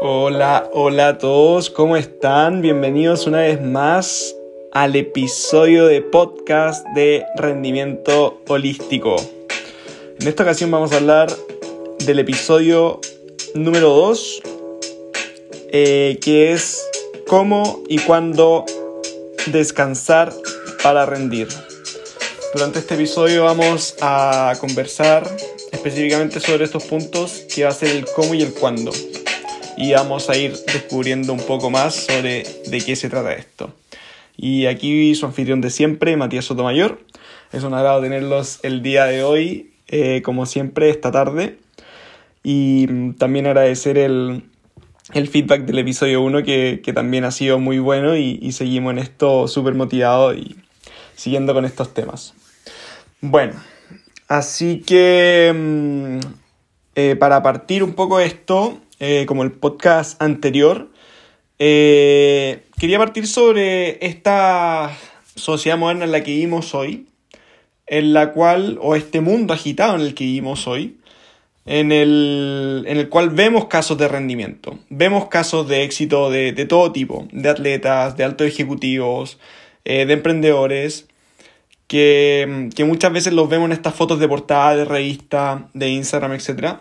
Hola, hola a todos, ¿cómo están? Bienvenidos una vez más al episodio de podcast de rendimiento holístico. En esta ocasión vamos a hablar del episodio número 2, eh, que es cómo y cuándo descansar para rendir. Durante este episodio vamos a conversar específicamente sobre estos puntos, que va a ser el cómo y el cuándo. Y vamos a ir descubriendo un poco más sobre de qué se trata esto. Y aquí su anfitrión de siempre, Matías Sotomayor. Es un agrado tenerlos el día de hoy, eh, como siempre, esta tarde. Y también agradecer el, el feedback del episodio 1, que, que, también ha sido muy bueno y, y seguimos en esto súper motivados y siguiendo con estos temas. Bueno, así que mm, eh, para partir un poco esto, eh, como el podcast anterior, eh, quería partir sobre esta sociedad moderna en la que vivimos hoy, en la cual, o este mundo agitado en el que vivimos hoy, en el, en el cual vemos casos de rendimiento, vemos casos de éxito de, de todo tipo, de atletas, de altos ejecutivos, eh, de emprendedores, que, que, muchas veces los vemos en estas fotos de portada, de revista, de Instagram, etc.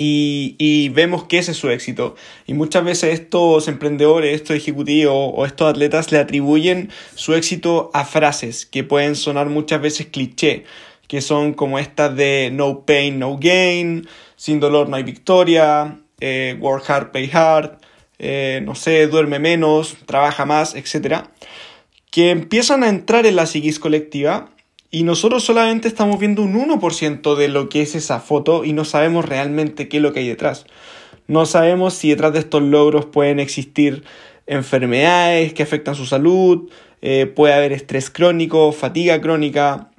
Y, y, vemos que ese es su éxito. Y muchas veces estos emprendedores, estos ejecutivos o estos atletas le atribuyen su éxito a frases que pueden sonar muchas veces cliché, que son como estas de no pain, no gain, sin dolor no hay victoria, eh, work hard, pay hard, eh, no sé, duerme menos, trabaja más, etc. Que empiezan a entrar en la psiquis colectiva y nosotros solamente estamos viendo un 1% de lo que es esa foto y no sabemos realmente qué es lo que hay detrás. No sabemos si detrás de estos logros pueden existir enfermedades que afectan su salud, eh, puede haber estrés crónico, fatiga crónica,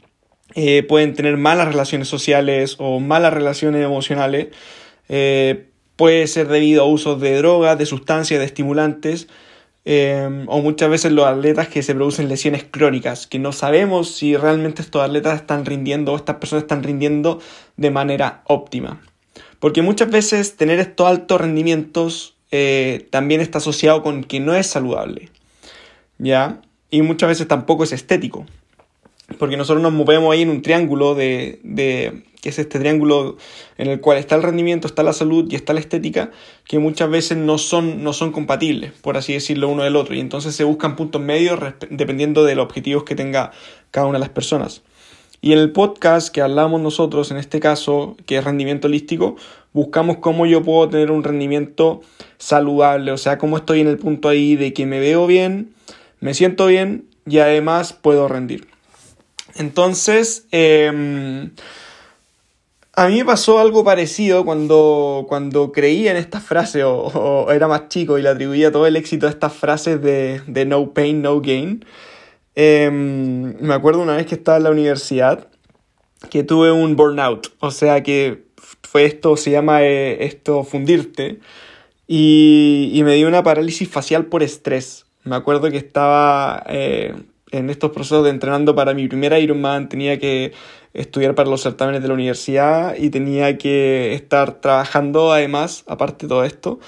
eh, pueden tener malas relaciones sociales o malas relaciones emocionales, eh, puede ser debido a usos de drogas, de sustancias, de estimulantes, eh, o muchas veces los atletas que se producen lesiones crónicas, que no sabemos si realmente estos atletas están rindiendo o estas personas están rindiendo de manera óptima. Porque muchas veces tener estos altos rendimientos eh, también está asociado con que no es saludable. ¿Ya? Y muchas veces tampoco es estético. Porque nosotros nos movemos ahí en un triángulo de, de que es este triángulo en el cual está el rendimiento, está la salud y está la estética, que muchas veces no son, no son compatibles, por así decirlo, uno del otro. Y entonces se buscan puntos medios dependiendo de los objetivos que tenga cada una de las personas. Y en el podcast que hablamos nosotros, en este caso, que es rendimiento holístico, buscamos cómo yo puedo tener un rendimiento saludable, o sea, cómo estoy en el punto ahí de que me veo bien, me siento bien y además puedo rendir. Entonces, eh, a mí me pasó algo parecido cuando, cuando creía en estas frases o, era más chico y le atribuía todo el éxito a estas frases de, no pain, no gain. Eh, me acuerdo una vez que estaba en la universidad que tuve un burnout, o sea que fue esto, se llama eh, esto fundirte, y, y, me dio una parálisis facial por estrés. Me acuerdo que estaba eh, en estos procesos de entrenando para mi primera Ironman, tenía que estudiar para los certámenes de la universidad y tenía que estar trabajando además, aparte de todo esto.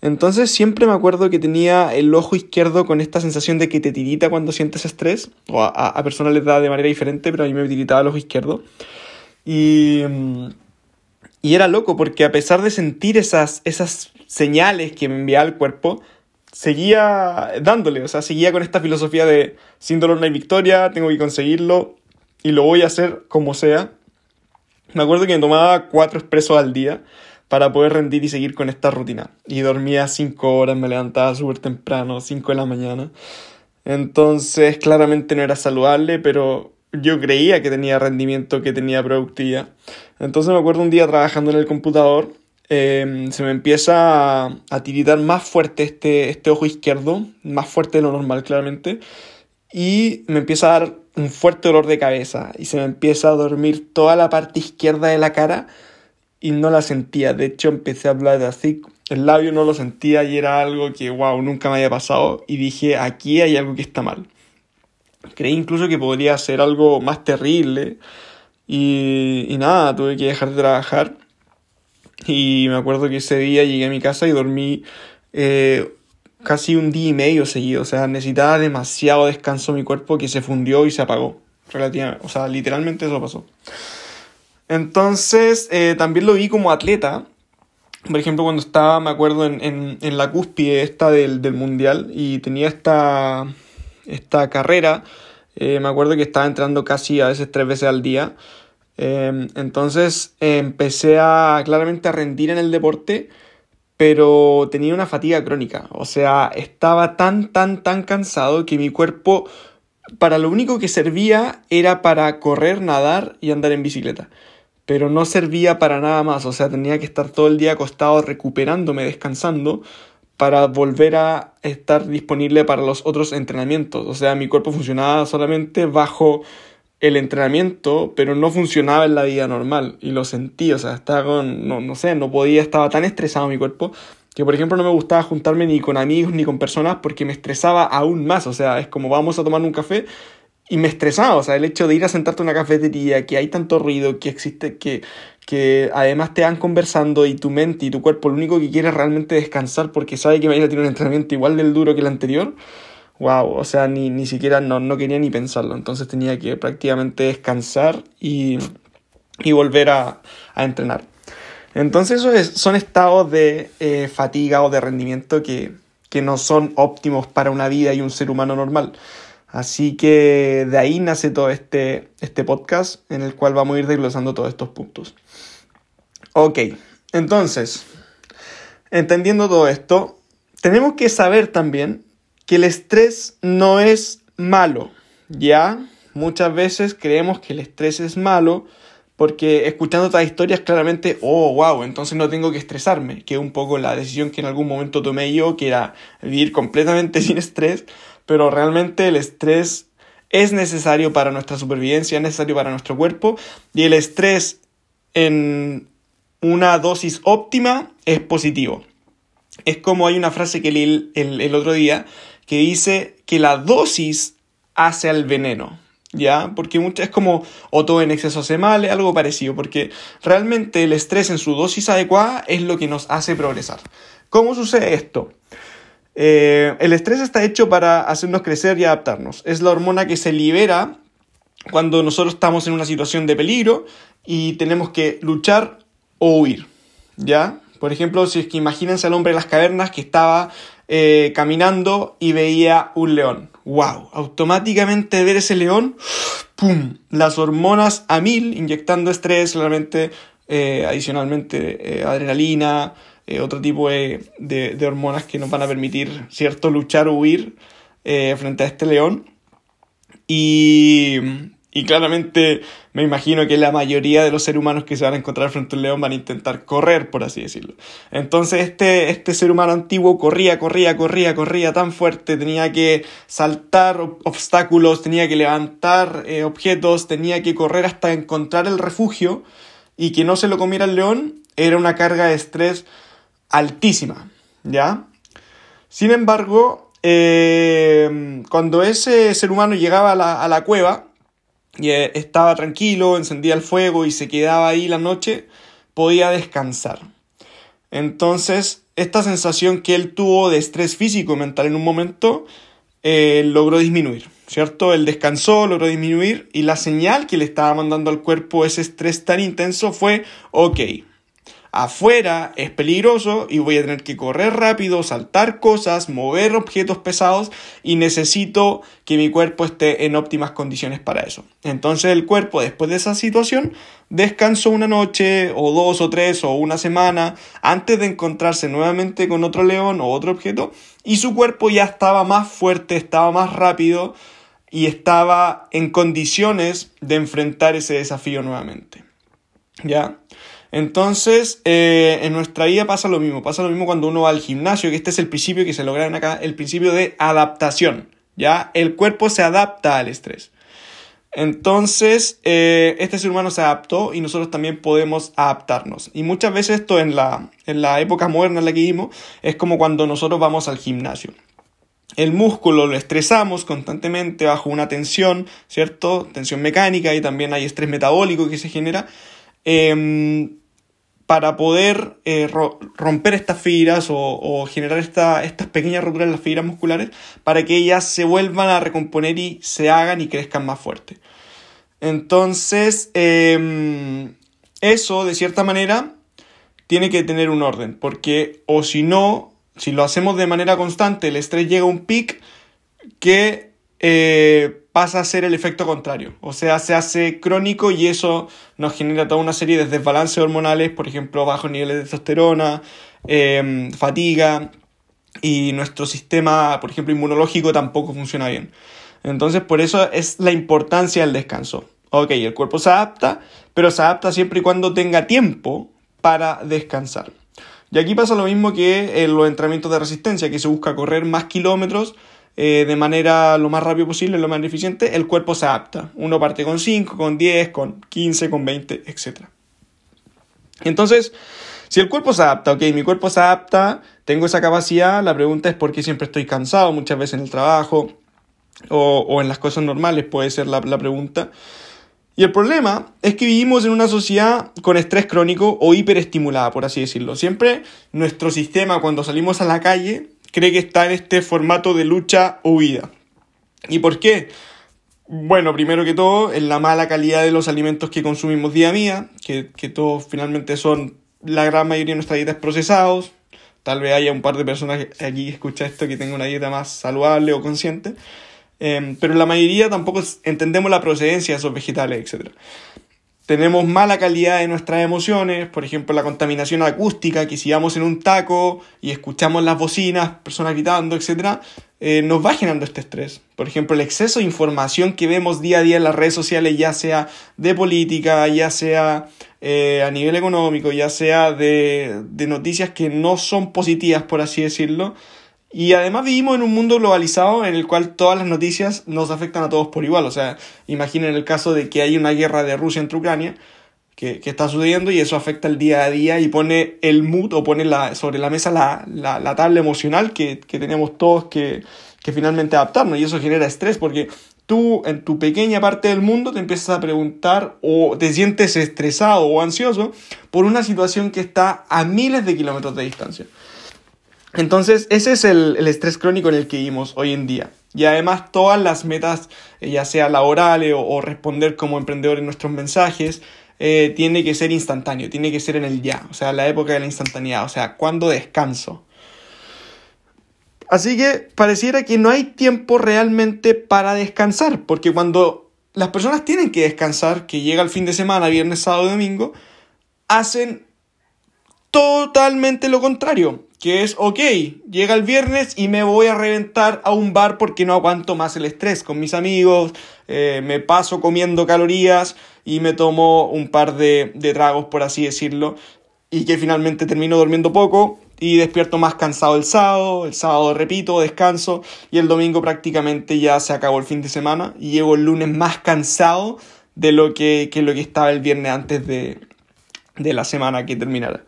Entonces siempre me acuerdo que tenía el ojo izquierdo con esta sensación de que te tirita cuando sientes estrés, o a, a personas les da de manera diferente, pero a mí me tiritaba el ojo izquierdo. Y, y era loco porque a pesar de sentir esas, esas señales que me enviaba el cuerpo, seguía dándole, o sea, seguía con esta filosofía de sin dolor no hay victoria, tengo que conseguirlo, y lo voy a hacer como sea. Me acuerdo que me tomaba cuatro expresos al día para poder rendir y seguir con esta rutina. Y dormía cinco horas, me levantaba súper temprano, cinco de la mañana. Entonces, claramente no era saludable, pero yo creía que tenía rendimiento, que tenía productividad. Entonces me acuerdo un día trabajando en el computador, eh, se me empieza a, a, tiritar más fuerte este, este ojo izquierdo, más fuerte de lo normal, claramente. Y me empieza a dar un fuerte dolor de cabeza y se me empieza a dormir toda la parte izquierda de la cara y no la sentía. De hecho, empecé a hablar así, el labio no lo sentía y era algo que, wow, nunca me había pasado y dije, aquí hay algo que está mal. Creí incluso que podría ser algo más terrible y, nada, tuve que dejar de trabajar Y me acuerdo que ese día llegué a mi casa y dormí eh, casi un día y medio seguido. O sea, necesitaba demasiado descanso mi cuerpo que se fundió y se apagó. Relativamente, o sea, literalmente eso pasó. Entonces, eh, también lo vi como atleta. Por ejemplo, cuando estaba, me acuerdo, en, en, la cúspide esta del, del, mundial y tenía esta, esta carrera, eh, me acuerdo que estaba entrando casi a veces tres veces al día. Eh, entonces empecé a claramente a rendir en el deporte, pero tenía una fatiga crónica. O sea, estaba tan, tan, tan cansado que mi cuerpo para lo único que servía era para correr, nadar y andar en bicicleta pero no servía para nada más, o sea, tenía que estar todo el día acostado recuperándome, descansando, para volver a estar disponible para los otros entrenamientos. O sea, mi cuerpo funcionaba solamente bajo el entrenamiento, pero no funcionaba en la vida normal. Y lo sentí, o sea, estaba con, no, no sé, no podía, estaba tan estresado mi cuerpo que por ejemplo no me gustaba juntarme ni con amigos ni con personas porque me estresaba aún más, o sea, es como vamos a tomar un café y me estresaba, o sea, el hecho de ir a sentarte en una cafetería, que hay tanto ruido, que existe, que, que además te van conversando y tu mente y tu cuerpo lo único que quiere es realmente descansar porque sabe que va a tener un entrenamiento igual del duro que el anterior. Wow, o sea, ni, ni siquiera no, no quería ni pensarlo. Entonces tenía que prácticamente descansar y, y volver a, a, entrenar. Entonces esos son estados de eh, fatiga o de rendimiento que, que no son óptimos para una vida y un ser humano normal. Así que de ahí nace todo este, este podcast en el cual vamos a ir desglosando todos estos puntos. Ok, entonces, entendiendo todo esto, tenemos que saber también que el estrés no es malo, ¿ya? Muchas veces creemos que el estrés es malo porque escuchando estas historias claramente, oh, wow, entonces no tengo que estresarme, que es un poco la decisión que en algún momento tomé yo, que era vivir completamente sin estrés, pero realmente el estrés es necesario para nuestra supervivencia, es necesario para nuestro cuerpo y el estrés en una dosis óptima es positivo. Es como hay una frase que leí el, otro día que dice que la dosis hace al veneno. ¿Ya? Porque es como o todo en exceso hace mal, algo parecido, porque realmente el estrés en su dosis adecuada es lo que nos hace progresar. ¿Cómo sucede esto? Eh, el estrés está hecho para hacernos crecer y adaptarnos. Es la hormona que se libera cuando nosotros estamos en una situación de peligro y tenemos que luchar o huir. ¿Ya? Por ejemplo, si es que imagínense al hombre de las cavernas que estaba eh, caminando y veía un león. ¡Wow! Automáticamente ver ese león, ¡pum! Las hormonas a mil, inyectando estrés, claramente, eh, adicionalmente adrenalina, eh, otro tipo de, de, hormonas que nos van a permitir, ¿cierto?, luchar o huir eh, frente a este león. Y, y claramente me imagino que la mayoría de los seres humanos que se van a encontrar frente a un león van a intentar correr, por así decirlo. Entonces este, este ser humano antiguo corría, corría, corría, corría tan fuerte, tenía que saltar obstáculos, tenía que levantar eh, objetos, tenía que correr hasta encontrar el refugio y que no se lo comiera el león era una carga de estrés altísima, ¿ya? Sin embargo, eh, cuando ese ser humano llegaba a la, cueva y eh, estaba tranquilo, encendía el fuego y se quedaba ahí la noche, podía descansar. Entonces, esta sensación que él tuvo de estrés físico y mental en un momento, eh, logró disminuir, ¿cierto? Él descansó, logró disminuir y la señal que le estaba mandando al cuerpo ese estrés tan intenso fue, ok, afuera es peligroso y voy a tener que correr rápido, saltar cosas, mover objetos pesados y necesito que mi cuerpo esté en óptimas condiciones para eso. Entonces el cuerpo después de esa situación descansó una noche o dos o tres o una semana antes de encontrarse nuevamente con otro león o otro objeto y su cuerpo ya estaba más fuerte, estaba más rápido y estaba en condiciones de enfrentar ese desafío nuevamente. ¿Ya? Entonces, eh, en nuestra vida pasa lo mismo. Pasa lo mismo cuando uno va al gimnasio, que este es el principio que se logra acá, el principio de adaptación. ¿Ya? El cuerpo se adapta al estrés. Entonces, eh, este ser humano se adaptó y nosotros también podemos adaptarnos. Y muchas veces esto en la, en la época moderna en la que vivimos es como cuando nosotros vamos al gimnasio. El músculo lo estresamos constantemente bajo una tensión, ¿cierto? Tensión mecánica y también hay estrés metabólico que se genera. Em, para poder eh, romper estas fibras o, generar estas pequeñas roturas en las fibras musculares para que ellas se vuelvan a recomponer y se hagan y crezcan más fuerte. Entonces, em, eso de cierta manera tiene que tener un orden, porque o si no, si lo hacemos de manera constante, el estrés llega a un pic que eh, pasa a ser el efecto contrario. O sea, se hace crónico y eso nos genera toda una serie de desbalances hormonales, por ejemplo, bajos niveles de testosterona, em, fatiga y nuestro sistema, por ejemplo, inmunológico tampoco funciona bien. Entonces, por eso es la importancia del descanso. Ok, el cuerpo se adapta, pero se adapta siempre y cuando tenga tiempo para descansar. Y aquí pasa lo mismo que en los entrenamientos de resistencia, que se busca correr más kilómetros eh, de manera lo más rápido posible, lo más eficiente, el cuerpo se adapta. Uno parte con 5, con 10, con 15, con 20, etc. Entonces, si el cuerpo se adapta, ok, mi cuerpo se adapta, tengo esa capacidad, la pregunta es por qué siempre estoy cansado, muchas veces en el trabajo o, en las cosas normales puede ser la, la pregunta. Y el problema es que vivimos en una sociedad con estrés crónico o hiperestimulada, por así decirlo. Siempre nuestro sistema cuando salimos a la calle cree que está en este formato de lucha o huida. ¿Y por qué? Bueno, primero que todo, en la mala calidad de los alimentos que consumimos día a día, que, que todos finalmente son la gran mayoría de nuestras dietas procesados. Tal vez haya un par de personas aquí que escucha esto que tengan una dieta más saludable o consciente. Em, pero la mayoría tampoco entendemos la procedencia de esos vegetales, etc. Tenemos mala calidad de nuestras emociones, por ejemplo la contaminación acústica, que si vamos en un taco y escuchamos las bocinas, personas gritando, etc., eh, nos va generando este estrés. Por ejemplo, el exceso de información que vemos día a día en las redes sociales, ya sea de política, ya sea eh, a nivel económico, ya sea de, de noticias que no son positivas, por así decirlo, y además vivimos en un mundo globalizado en el cual todas las noticias nos afectan a todos por igual. O sea, imaginen el caso de que hay una guerra de Rusia entre Ucrania que, está sucediendo y eso afecta el día a día y pone el mood o pone la, sobre la mesa la, la, tabla emocional que, que tenemos todos que, que finalmente adaptarnos. Y eso genera estrés porque tú en tu pequeña parte del mundo te empiezas a preguntar o te sientes estresado o ansioso por una situación que está a miles de kilómetros de distancia. Entonces, ese es el, estrés crónico en el que vivimos hoy en día. Y además todas las metas, eh, ya sea laborales o, responder como emprendedor en nuestros mensajes, eh, tiene que ser instantáneo, tiene que ser en el ya, o sea, la época de la instantaneidad, o sea, cuando descanso. Así que pareciera que no hay tiempo realmente para descansar, porque cuando las personas tienen que descansar, que llega el fin de semana, viernes, sábado, domingo, hacen totalmente lo contrario que es, ok, llega el viernes y me voy a reventar a un bar porque no aguanto más el estrés con mis amigos, eh, me paso comiendo calorías y me tomo un par de, de tragos, por así decirlo, y que finalmente termino durmiendo poco y despierto más cansado el sábado, el sábado repito, descanso y el domingo prácticamente ya se acabó el fin de semana y llego el lunes más cansado de lo que, que lo que estaba el viernes antes de, de la semana que terminara.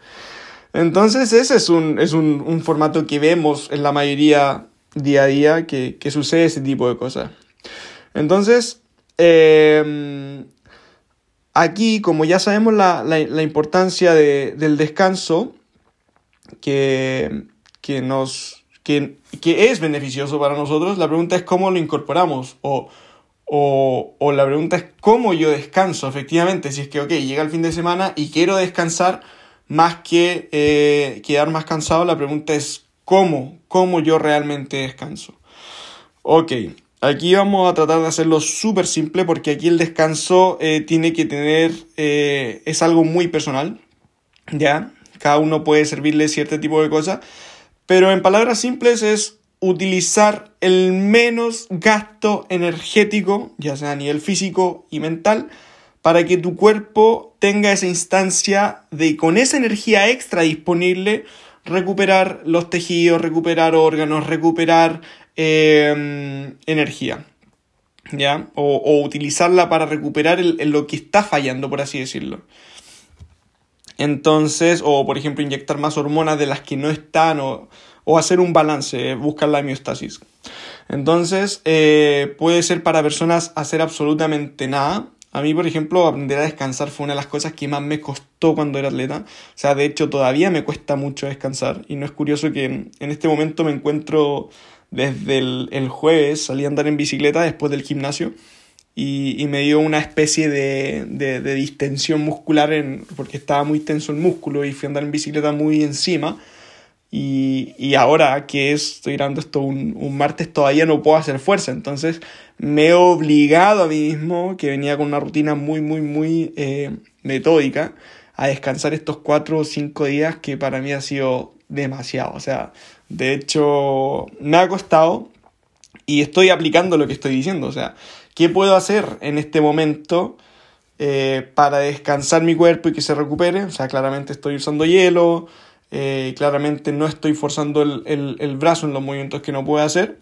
Entonces ese es un, es un, formato que vemos en la mayoría día a día que, sucede ese tipo de cosas. Entonces, em, aquí, como ya sabemos la, importancia del descanso, que, que, nos, que, es beneficioso para nosotros, la pregunta es cómo lo incorporamos o, o, o la pregunta es cómo yo descanso, efectivamente, si es que, ok, llega el fin de semana y quiero descansar, más que eh, quedar más cansado, la pregunta es ¿cómo? ¿Cómo yo realmente descanso? Ok, aquí vamos a tratar de hacerlo súper simple porque aquí el descanso eh, tiene que tener, eh, es algo muy personal, ¿ya? Cada uno puede servirle cierto tipo de cosas, pero en palabras simples es utilizar el menos gasto energético, ya sea a nivel físico y mental, para que tu cuerpo tenga esa instancia de con esa energía extra disponible recuperar los tejidos, recuperar órganos, recuperar em, energía. ¿Ya? O, utilizarla para recuperar lo que está fallando, por así decirlo. Entonces, o por ejemplo, inyectar más hormonas de las que no están, o, hacer un balance, buscar la miostasis. Entonces, eh, puede ser para personas hacer absolutamente nada, A mí, por ejemplo, aprender a descansar fue una de las cosas que más me costó cuando era atleta. O sea, de hecho, todavía me cuesta mucho descansar. Y no es curioso que en, este momento me encuentro desde el, jueves, salí a andar en bicicleta después del gimnasio. Y, me dio una especie de, de, distensión muscular en, porque estaba muy tenso el músculo y fui a andar en bicicleta muy encima. Y, y, ahora que estoy grabando esto un, un, martes todavía no puedo hacer fuerza. Entonces me he obligado a mí mismo, que venía con una rutina muy, muy, muy eh, metódica, a descansar estos cuatro o cinco días que para mí ha sido demasiado. O sea, de hecho me ha costado y estoy aplicando lo que estoy diciendo. O sea, ¿qué puedo hacer en este momento? Eh, para descansar mi cuerpo y que se recupere. O sea, claramente estoy usando hielo, eh, claramente no estoy forzando el, brazo en los movimientos que no puedo hacer.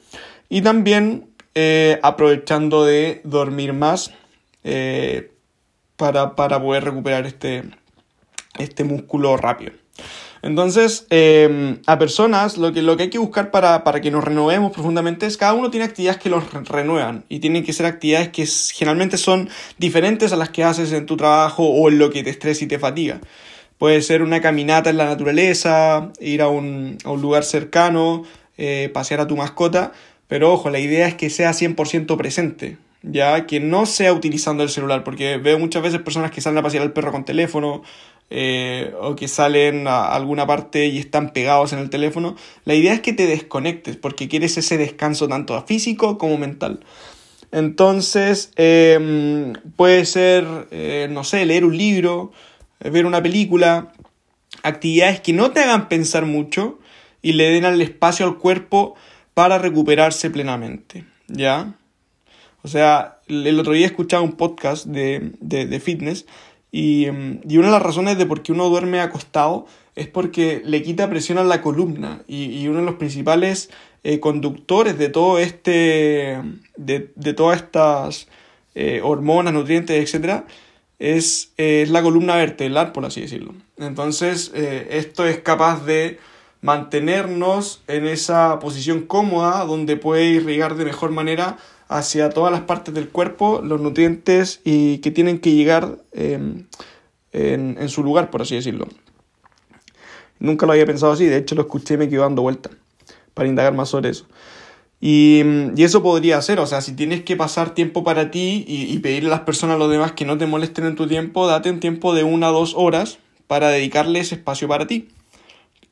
Y también eh, aprovechando de dormir más eh, para, poder recuperar este, este músculo rápido. Entonces, a personas lo que, lo que hay que buscar para, para, que nos renovemos profundamente es cada uno tiene actividades que los renuevan y tienen que ser actividades que generalmente son diferentes a las que haces en tu trabajo o en lo que te estresa y te fatiga. Puede ser una caminata en la naturaleza, ir a un, lugar cercano, eh, pasear a tu mascota, pero ojo, la idea es que sea 100% presente, ya que no sea utilizando el celular, porque veo muchas veces personas que salen a pasear al perro con teléfono eh, o que salen a alguna parte y están pegados en el teléfono. La idea es que te desconectes, porque quieres ese descanso tanto físico como mental. Entonces, em, puede ser, eh, no sé, leer un libro, ver una película, actividades que no te hagan pensar mucho y le den al espacio al cuerpo para recuperarse plenamente, ¿ya? O sea, el otro día escuchaba un podcast de, de, fitness y, y, una de las razones de por qué uno duerme acostado es porque le quita presión a la columna y, y uno de los principales eh, conductores de todo este, de, de todas estas eh, hormonas, nutrientes, etcétera, es, la columna vertebral, por así decirlo. Entonces, eh, esto es capaz de mantenernos en esa posición cómoda donde puede irrigar de mejor manera hacia todas las partes del cuerpo los nutrientes y que tienen que llegar em, en, en, su lugar, por así decirlo. Nunca lo había pensado así, de hecho lo escuché y me quedé dando vuelta para indagar más sobre eso. Y, eso podría ser, o sea, si tienes que pasar tiempo para ti y, pedirle a las personas, a los demás, que no te molesten en tu tiempo, date un tiempo de una o dos horas para dedicarle ese espacio para ti.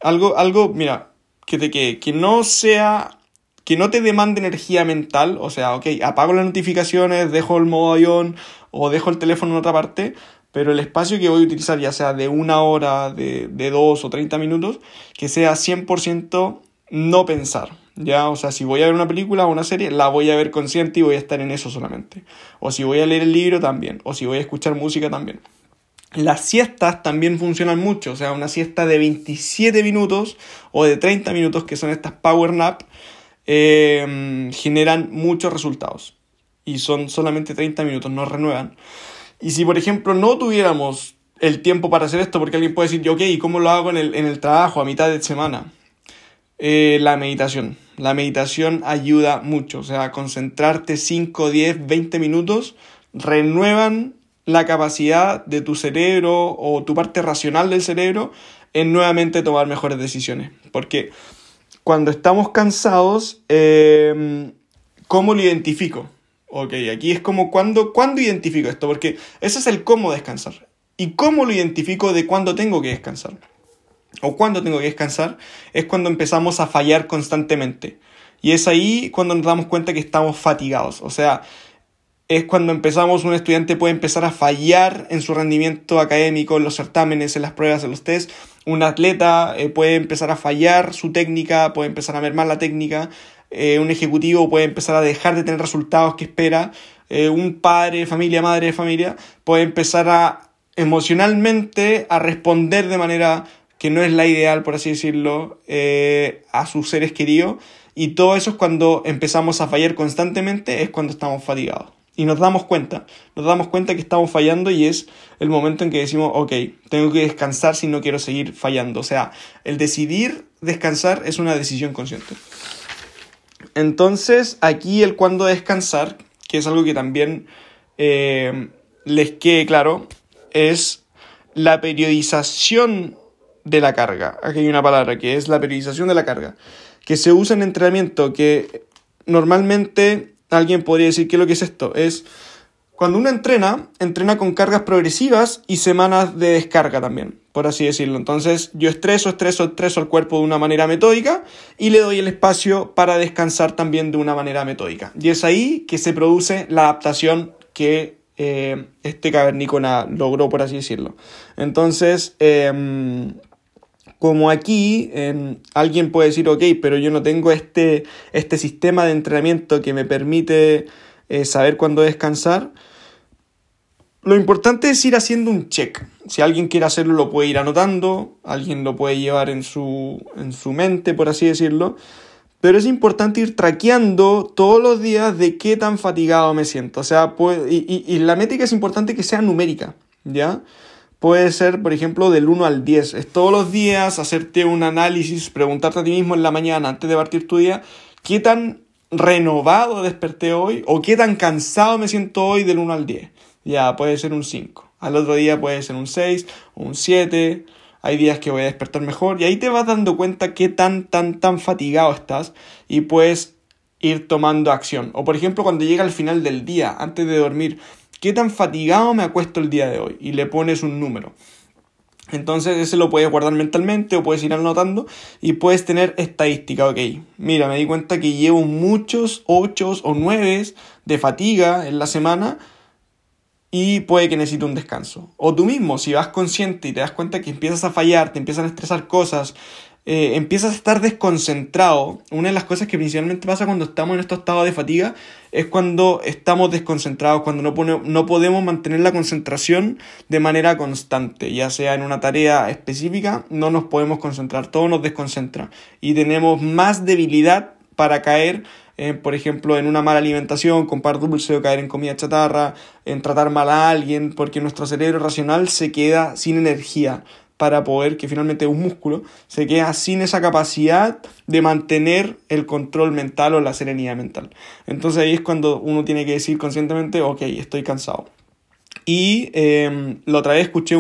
Algo, algo, mira, que, te, que, que no sea, que no te demande energía mental, o sea, ok, apago las notificaciones, dejo el modo avión o dejo el teléfono en otra parte, pero el espacio que voy a utilizar, ya sea de una hora, de, de dos o treinta minutos, que sea 100% no pensar. Ya, o sea, si voy a ver una película o una serie, la voy a ver consciente y voy a estar en eso solamente. O si voy a leer el libro también. O si voy a escuchar música también. Las siestas también funcionan mucho. O sea, una siesta de 27 minutos o de 30 minutos, que son estas power nap, em, generan muchos resultados. Y son solamente 30 minutos, no renuevan. Y si, por ejemplo, no tuviéramos el tiempo para hacer esto, porque alguien puede decir, ok, ¿y cómo lo hago en el, en el trabajo a mitad de semana? Eh, la meditación. La meditación ayuda mucho, o sea, concentrarte 5, 10, 20 minutos renuevan la capacidad de tu cerebro o tu parte racional del cerebro en nuevamente tomar mejores decisiones. Porque cuando estamos cansados, em, ¿cómo lo identifico? Ok, aquí es como cuando, ¿cuándo identifico esto? Porque ese es el cómo descansar. ¿Y cómo lo identifico de cuándo tengo que descansar? o cuando tengo que descansar, es cuando empezamos a fallar constantemente. Y es ahí cuando nos damos cuenta que estamos fatigados. O sea, es cuando empezamos, un estudiante puede empezar a fallar en su rendimiento académico, en los certámenes, en las pruebas, en los test. Un atleta eh, puede empezar a fallar su técnica, puede empezar a ver mal la técnica. Eh, un ejecutivo puede empezar a dejar de tener resultados que espera. Eh, un padre, familia, madre de familia, puede empezar a emocionalmente a responder de manera que no es la ideal, por así decirlo, a sus seres queridos. Y todo eso es cuando empezamos a fallar constantemente, es cuando estamos fatigados. Y nos damos cuenta, nos damos cuenta que estamos fallando y es el momento en que decimos, ok, tengo que descansar si no quiero seguir fallando. O sea, el decidir descansar es una decisión consciente. Entonces, aquí el cuándo descansar, que es algo que también eh, les quede claro, es la periodización de la carga. Aquí hay una palabra que es la periodización de la carga, que se usa en entrenamiento, que normalmente alguien podría decir, ¿qué es lo que es esto? Es cuando uno entrena, entrena con cargas progresivas y semanas de descarga también, por así decirlo. Entonces yo estreso, estreso, estreso al cuerpo de una manera metódica y le doy el espacio para descansar también de una manera metódica. Y es ahí que se produce la adaptación que eh, este cavernícola logró, por así decirlo. Entonces, em, como aquí alguien puede decir, ok, pero yo no tengo este, este sistema de entrenamiento que me permite eh, saber cuándo descansar. Lo importante es ir haciendo un check. Si alguien quiere hacerlo, lo puede ir anotando, alguien lo puede llevar en su, en su mente, por así decirlo. Pero es importante ir traqueando todos los días de qué tan fatigado me siento. O sea, y, y, la métrica es importante que sea numérica, ¿ya? Puede ser, por ejemplo, del 1 al 10. Es todos los días hacerte un análisis, preguntarte a ti mismo en la mañana, antes de partir tu día, qué tan renovado desperté hoy o qué tan cansado me siento hoy del 1 al 10. Ya, puede ser un 5. Al otro día puede ser un 6 o un 7. Hay días que voy a despertar mejor y ahí te vas dando cuenta qué tan, tan, tan fatigado estás y puedes ir tomando acción. O por ejemplo, cuando llega al final del día, antes de dormir, qué tan fatigado me acuesto el día de hoy y le pones un número. Entonces ese lo puedes guardar mentalmente o puedes ir anotando y puedes tener estadística, ok. Mira, me di cuenta que llevo muchos 8 o 9 de fatiga en la semana y puede que necesite un descanso. O tú mismo, si vas consciente y te das cuenta que empiezas a fallar, te empiezan a estresar cosas, eh, empiezas a estar desconcentrado. Una de las cosas que principalmente pasa cuando estamos en estos estados de fatiga es cuando estamos desconcentrados, cuando no, no podemos mantener la concentración de manera constante, ya sea en una tarea específica, no nos podemos concentrar, todo nos desconcentra y tenemos más debilidad para caer eh, por ejemplo, en una mala alimentación, comprar dulce o caer en comida chatarra, en tratar mal a alguien, porque nuestro cerebro racional se queda sin energía para poder, que finalmente un músculo, se queda sin esa capacidad de mantener el control mental o la serenidad mental. Entonces ahí es cuando uno tiene que decir conscientemente, ok, estoy cansado. Y eh, la otra vez escuché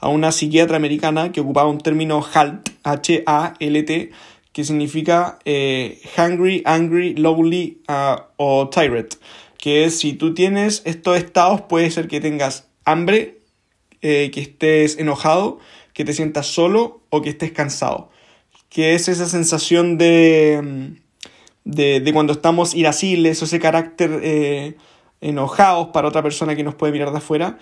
a una psiquiatra americana que ocupaba un término HALT, H-A-L-T, que significa eh, hungry, angry, lonely uh, o tired, que es si tú tienes estos estados puede ser que tengas hambre, eh, que estés enojado, que te sientas solo o que estés cansado. Que es esa sensación de, de, de cuando estamos irascibles o ese carácter eh, enojados para otra persona que nos puede mirar de afuera.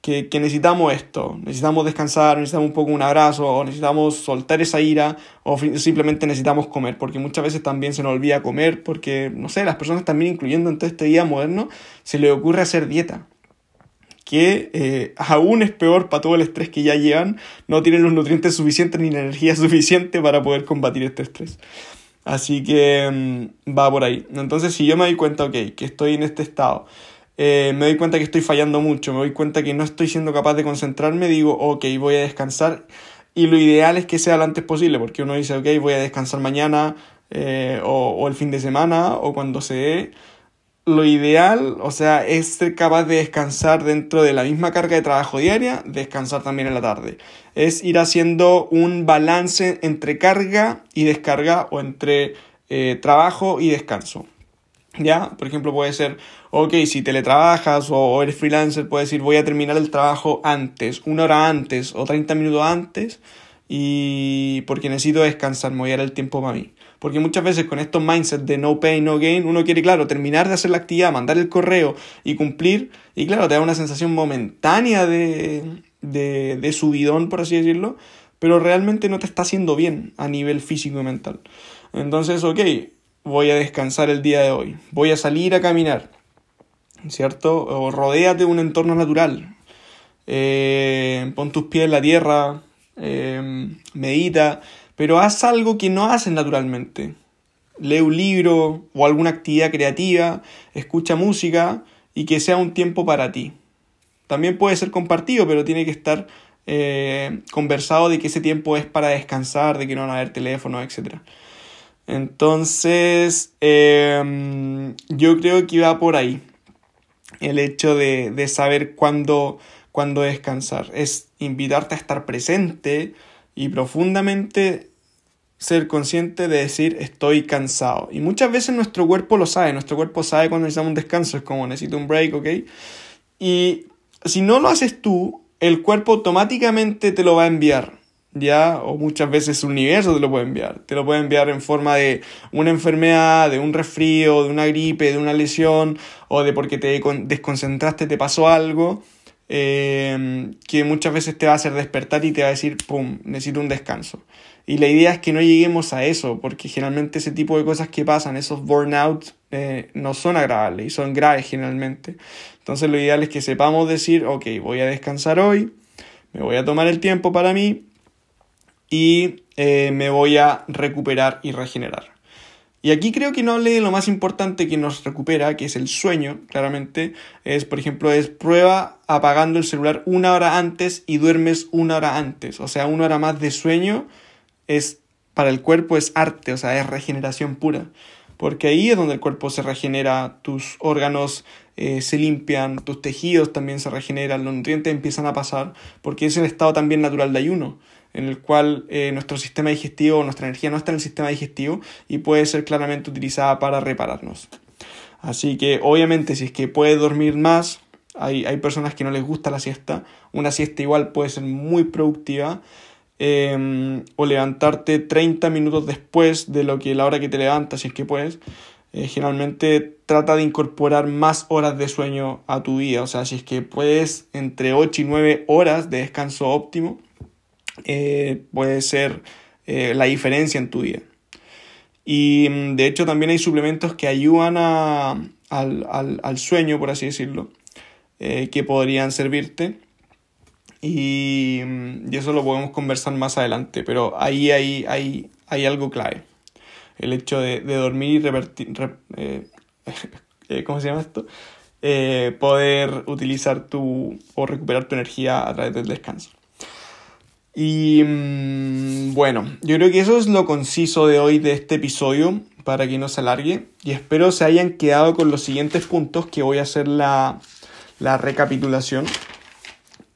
Que, que, necesitamos esto, necesitamos descansar, necesitamos un poco un abrazo, o necesitamos soltar esa ira, o simplemente necesitamos comer, porque muchas veces también se nos olvida comer, porque, no sé, las personas también, incluyendo en todo este día moderno, se le ocurre hacer dieta que eh, aún es peor para todo el estrés que ya llevan, no tienen los nutrientes suficientes ni la energía suficiente para poder combatir este estrés. Así que mm, va por ahí. Entonces, si yo me doy cuenta, ok, que estoy en este estado, eh, me doy cuenta que estoy fallando mucho, me doy cuenta que no estoy siendo capaz de concentrarme, digo, ok, voy a descansar. Y lo ideal es que sea lo antes posible, porque uno dice, ok, voy a descansar mañana eh, o, o, el fin de semana o cuando se dé lo ideal, o sea, es ser capaz de descansar dentro de la misma carga de trabajo diaria, descansar también en la tarde. Es ir haciendo un balance entre carga y descarga o entre eh, trabajo y descanso. ¿Ya? Por ejemplo, puede ser, ok, si teletrabajas o eres freelancer, puedes decir, voy a terminar el trabajo antes, una hora antes o 30 minutos antes, y porque necesito descansar, me voy a dar el tiempo para mí. Porque muchas veces con estos mindsets de no pain, no gain, uno quiere, claro, terminar de hacer la actividad, mandar el correo y cumplir. Y claro, te da una sensación momentánea de, de, de subidón, por así decirlo, pero realmente no te está haciendo bien a nivel físico y mental. Entonces, ok, voy a descansar el día de hoy, voy a salir a caminar, ¿cierto? O rodéate de un entorno natural, eh, pon tus pies en la tierra, eh, medita, pero haz algo que no haces naturalmente. Lee un libro o alguna actividad creativa, escucha música y que sea un tiempo para ti. También puede ser compartido, pero tiene que estar eh, conversado de que ese tiempo es para descansar, de que no van a haber teléfono, etc. Entonces, em, yo creo que va por ahí. el hecho de, de saber cuándo descansar. Es invitarte a estar presente y profundamente ser consciente de decir estoy cansado. Y muchas veces nuestro cuerpo lo sabe, nuestro cuerpo sabe cuando necesitamos un descanso, es como necesito un break, ¿ok? Y si no lo haces tú, el cuerpo automáticamente te lo va a enviar, ¿ya? O muchas veces el universo te lo puede enviar. Te lo puede enviar en forma de una enfermedad, de un resfrío, de una gripe, de una lesión, o de porque te desconcentraste, te pasó algo. Eh, que muchas veces te va a hacer despertar y te va a decir, ¡pum!, necesito un descanso. Y la idea es que no lleguemos a eso, porque generalmente ese tipo de cosas que pasan, esos burnouts, eh, no son agradables y son graves generalmente. Entonces lo ideal es que sepamos decir, ok, voy a descansar hoy, me voy a tomar el tiempo para mí y eh, me voy a recuperar y regenerar. Y aquí creo que no hablé de lo más importante que nos recupera, que es el sueño, claramente. Es, por ejemplo, es prueba apagando el celular una hora antes y duermes una hora antes. O sea, una hora más de sueño es para el cuerpo es arte, o sea, es regeneración pura. Porque ahí es donde el cuerpo se regenera, tus órganos eh, se limpian, tus tejidos también se regeneran, los nutrientes empiezan a pasar, porque es el estado también natural de ayuno, en el cual eh, nuestro sistema digestivo, nuestra energía no está en el sistema digestivo y puede ser claramente utilizada para repararnos. Así que obviamente si es que puedes dormir más, hay, hay personas que no les gusta la siesta, una siesta igual puede ser muy productiva, Em, o levantarte 30 minutos después de lo que la hora que te levantas, si es que puedes. Eh, generalmente trata de incorporar más horas de sueño a tu día. O sea, si es que puedes entre 8 y 9 horas de descanso óptimo, eh, puede ser eh, la diferencia en tu día. Y mm, de hecho también hay suplementos que ayudan a, al, al, al, sueño, por así decirlo, que podrían servirte. Y, eso lo podemos conversar más adelante, pero ahí hay, hay, hay algo clave. El hecho de, dormir y revertir, eh, eh, ¿cómo se llama esto? Eh, poder utilizar tu o recuperar tu energía a través del descanso. Y mm, bueno, yo creo que eso es lo conciso de hoy de este episodio para que no se alargue y espero se hayan quedado con los siguientes puntos que voy a hacer la, la recapitulación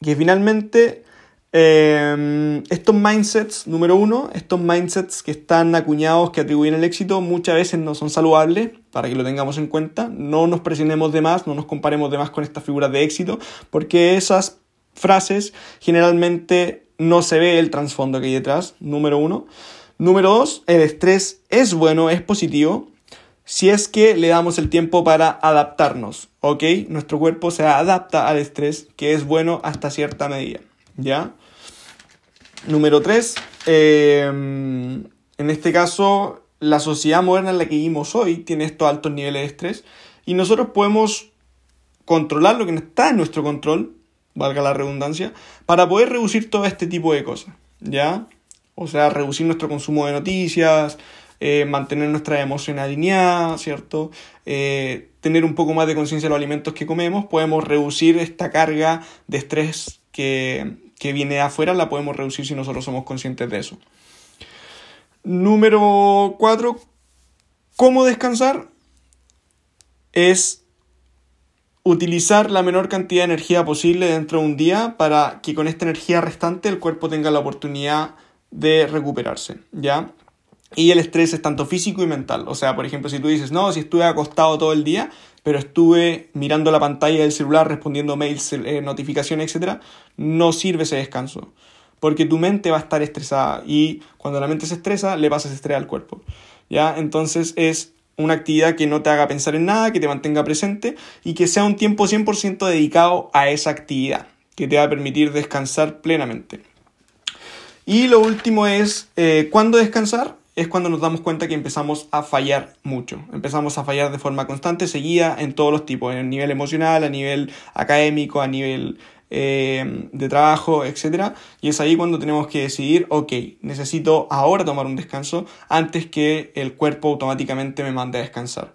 que finalmente em, estos mindsets, número uno, estos mindsets que están acuñados, que atribuyen el éxito, muchas veces no son saludables, para que lo tengamos en cuenta. No nos presionemos de más, no nos comparemos de más con estas figuras de éxito, porque esas frases generalmente no se ve el trasfondo que hay detrás, número uno. Número dos, el estrés es bueno, es positivo, si es que le damos el tiempo para adaptarnos, ¿ok? Nuestro cuerpo se adapta al estrés, que es bueno hasta cierta medida, ¿ya? Número 3, em, en este caso, la sociedad moderna en la que vivimos hoy tiene estos altos niveles de estrés y nosotros podemos controlar lo que está en nuestro control, valga la redundancia, para poder reducir todo este tipo de cosas, ¿ya? O sea, reducir nuestro consumo de noticias, eh, mantener nuestra emoción alineada, ¿cierto? Eh, tener un poco más de conciencia de los alimentos que comemos, podemos reducir esta carga de estrés que, que viene de afuera, la podemos reducir si nosotros somos conscientes de eso. Número 4. ¿Cómo descansar? Es utilizar la menor cantidad de energía posible dentro de un día para que con esta energía restante el cuerpo tenga la oportunidad de recuperarse, ¿ya? Y el estrés es tanto físico y mental. O sea, por ejemplo, si tú dices, no, si estuve acostado todo el día, pero estuve mirando la pantalla del celular, respondiendo mails, eh, notificaciones, etc., no sirve ese descanso. Porque tu mente va a estar estresada y cuando la mente se estresa, le pasas estrés al cuerpo. ¿Ya? Entonces es una actividad que no te haga pensar en nada, que te mantenga presente y que sea un tiempo 100% dedicado a esa actividad, que te va a permitir descansar plenamente. Y lo último es, eh, ¿cuándo descansar? Es cuando nos damos cuenta que empezamos a fallar mucho. Empezamos a fallar de forma constante, seguida en todos los tipos, a nivel emocional, a nivel académico, a nivel eh, de trabajo, etc. Y es ahí cuando tenemos que decidir, ok, necesito ahora tomar un descanso antes que el cuerpo automáticamente me mande a descansar.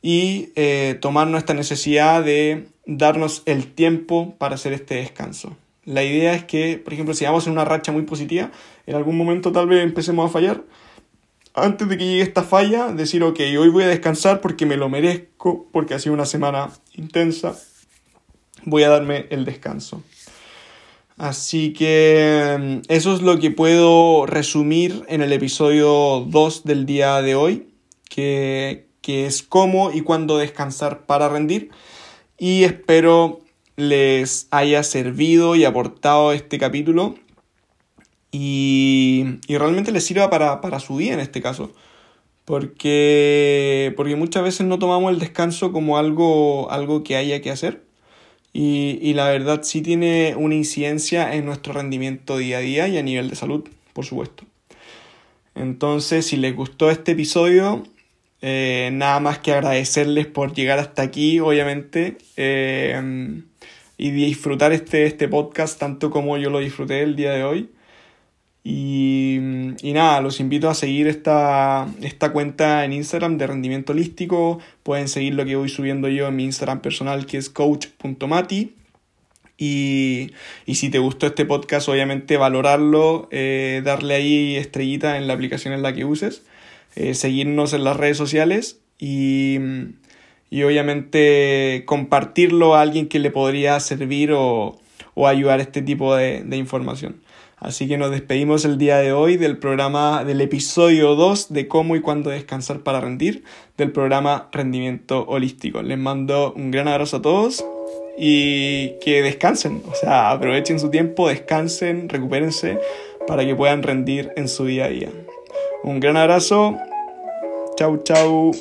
Y eh, tomar nuestra necesidad de darnos el tiempo para hacer este descanso. La idea es que, por ejemplo, si vamos en una racha muy positiva, en algún momento tal vez empecemos a fallar, antes de que llegue esta falla, decir, ok, hoy voy a descansar porque me lo merezco, porque ha sido una semana intensa, voy a darme el descanso. Así que mm, eso es lo que puedo resumir en el episodio 2 del día de hoy, que, que es cómo y cuándo descansar para rendir. Y espero les haya servido y aportado este capítulo y, y realmente les sirva para, para, su día en este caso. Porque, porque muchas veces no tomamos el descanso como algo, algo que haya que hacer y, y, la verdad sí tiene una incidencia en nuestro rendimiento día a día y a nivel de salud, por supuesto. Entonces, si les gustó este episodio, eh, nada más que agradecerles por llegar hasta aquí, obviamente, eh, y disfrutar este, este podcast tanto como yo lo disfruté el día de hoy. Y, y, nada, los invito a seguir esta, esta cuenta en Instagram de rendimiento holístico. Pueden seguir lo que voy subiendo yo en mi Instagram personal que es coach.mati. Y, y si te gustó este podcast, obviamente valorarlo, eh, darle ahí estrellita en la aplicación en la que uses, eh, seguirnos en las redes sociales y, y obviamente compartirlo a alguien que le podría servir o, o ayudar este tipo de, de información. Así que nos despedimos el día de hoy del programa, del episodio 2 de cómo y cuándo descansar para rendir, del programa Rendimiento Holístico. Les mando un gran abrazo a todos y que descansen, o sea, aprovechen su tiempo, descansen, recupérense para que puedan rendir en su día a día. Un gran abrazo, chau chau.